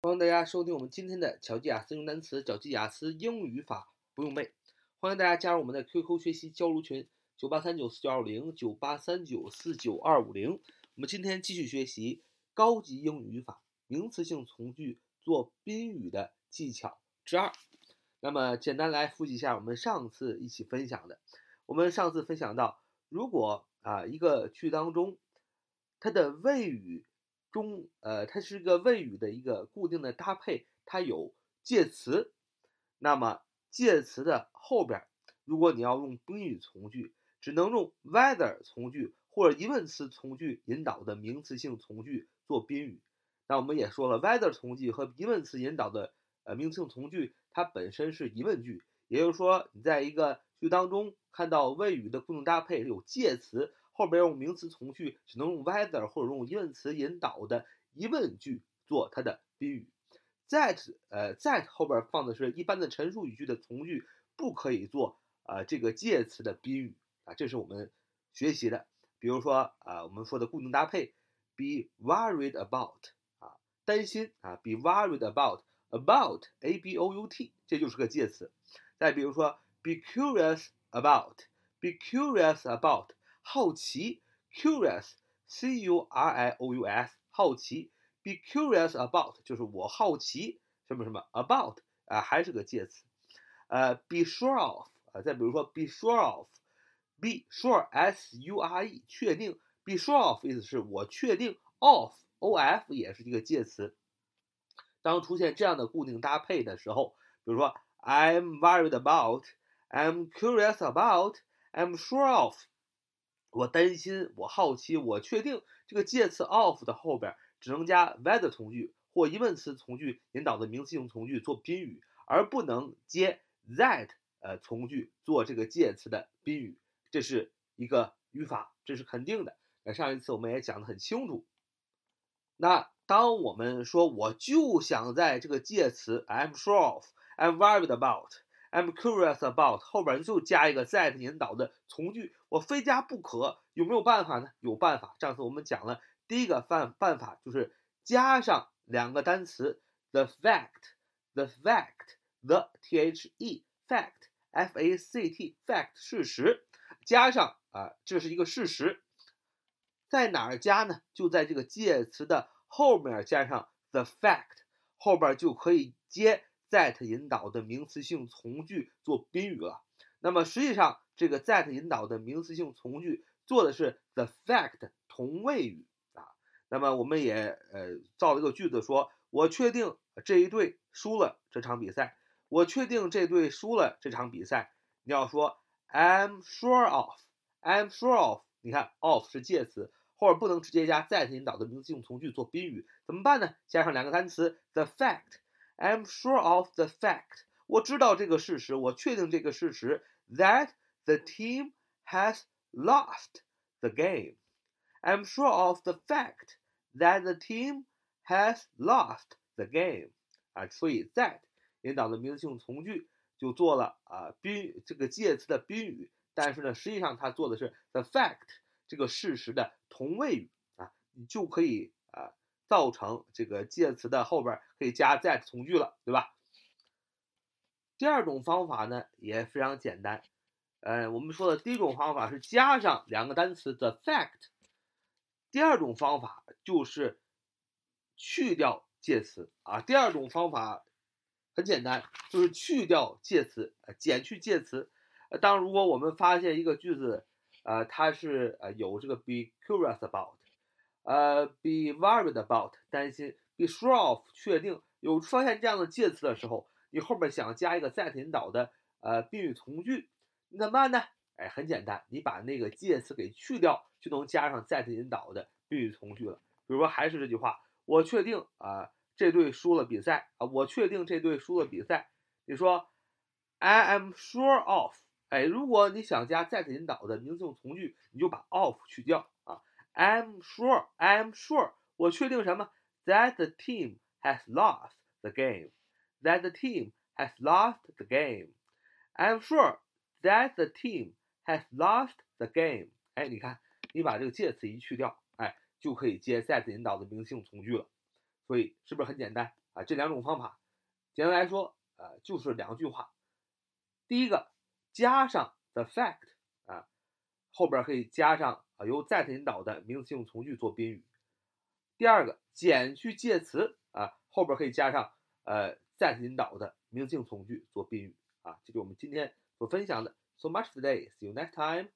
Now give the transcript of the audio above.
欢迎大家收听我们今天的巧记雅思用单词，巧记雅思英语法不用背。欢迎大家加入我们的 QQ 学习交流群：九八三九四九二五零九八三九四九二五零。我们今天继续学习高级英语语法名词性从句做宾语的技巧之二。那么简单来复习一下我们上次一起分享的。我们上次分享到，如果啊一个句当中它的谓语。中，呃，它是一个谓语的一个固定的搭配，它有介词，那么介词的后边，如果你要用宾语从句，只能用 whether 从句或者疑问词从句引导的名词性从句做宾语。那我们也说了，whether 从句和疑问词引导的呃名词性从句，它本身是疑问句，也就是说，你在一个句当中看到谓语的固定搭配有介词。后边用名词从句，只能用 whether 或者用疑问词引导的疑问句做它的宾语。that 呃 that 后边放的是一般的陈述语句的从句，不可以做啊这个介词的宾语啊，这是我们学习的。比如说啊我们说的固定搭配，be worried about 啊担心啊，be worried about about a b o u t 这就是个介词。再比如说，be curious about，be curious about。好奇，curious，c u r i o u s，好奇，be curious about 就是我好奇什么什么 about 啊，还是个介词，呃，be sure of 啊，再比如说 be sure of，be sure，s u r e，确定，be sure of 意思是我确定，of，o f 也是一个介词。当出现这样的固定搭配的时候，比如说 I'm worried about，I'm curious about，I'm sure of。 我担心，我好奇，我确定这个介词 of 的后边只能加 whether 从句或疑问词从句引导的名词性从句做宾语，而不能接 that 呃从句做这个介词的宾语，这是一个语法，这是肯定的。那上一次我们也讲得很清楚。那当我们说我就想在这个介词 I'm sure of，I'm worried about。I'm curious about 后边就加一个 that 引导的从句，我非加不可。有没有办法呢？有办法。上次我们讲了第一个办办法，就是加上两个单词 the fact，the fact，the t h e fact，f a c t fact 事实，加上啊，这是一个事实。在哪儿加呢？就在这个介词的后面加上 the fact，后边就可以接。That 引导的名词性从句做宾语了。那么实际上，这个 that 引导的名词性从句做的是 the fact 同位语啊。那么我们也呃造了一个句子，说我确定这一队输了这场比赛。我确定这队输了这场比赛。你要说 I'm sure of，I'm sure of。你看 of 是介词，后边不能直接加 that 引导的名词性从句做宾语，怎么办呢？加上两个单词 the fact。I'm sure of the fact，我知道这个事实，我确定这个事实，that the team has lost the game. I'm sure of the fact that the team has lost the game. 啊，所以 that 引导的名词性从句就做了啊宾这个介词的宾语，但是呢，实际上它做的是 the fact 这个事实的同位语啊，你就可以啊。 造成这个介词的后边可以加 that 从句了，对吧？第二种方法呢也非常简单，呃，我们说的第一种方法是加上两个单词 the fact，第二种方法就是去掉介词啊。第二种方法很简单，就是去掉介词，减去介词。当如果我们发现一个句子，呃，它是呃有这个 be curious about。呃，be worried about 担心，be sure of 确定，有出现这样的介词的时候，你后边想加一个 that 引导的呃宾语从句，你怎么办呢？哎，很简单，你把那个介词给去掉，就能加上 that 引导的宾语从句了。比如说还是这句话，我确定啊这队输了比赛啊，我确定这队输了比赛。你说 I am sure of，哎，如果你想加 that 引导的名词性从句，你就把 of 去掉。I'm sure, I'm sure，我确定什么？That the team has lost the game. That the team has lost the game. I'm sure that the team has lost the game. 哎，你看，你把这个介词一去掉，哎，就可以接 that 引导的名词性从句了。所以是不是很简单啊，这两种方法，简单来说，呃，就是两句话。第一个，加上 the fact 啊，后边可以加上啊由 that 引导的名词性从句做宾语。第二个，减去介词啊，后边可以加上呃 that 引导的名词性从句做宾语啊。这是我们今天所分享的。So much today. See you next time.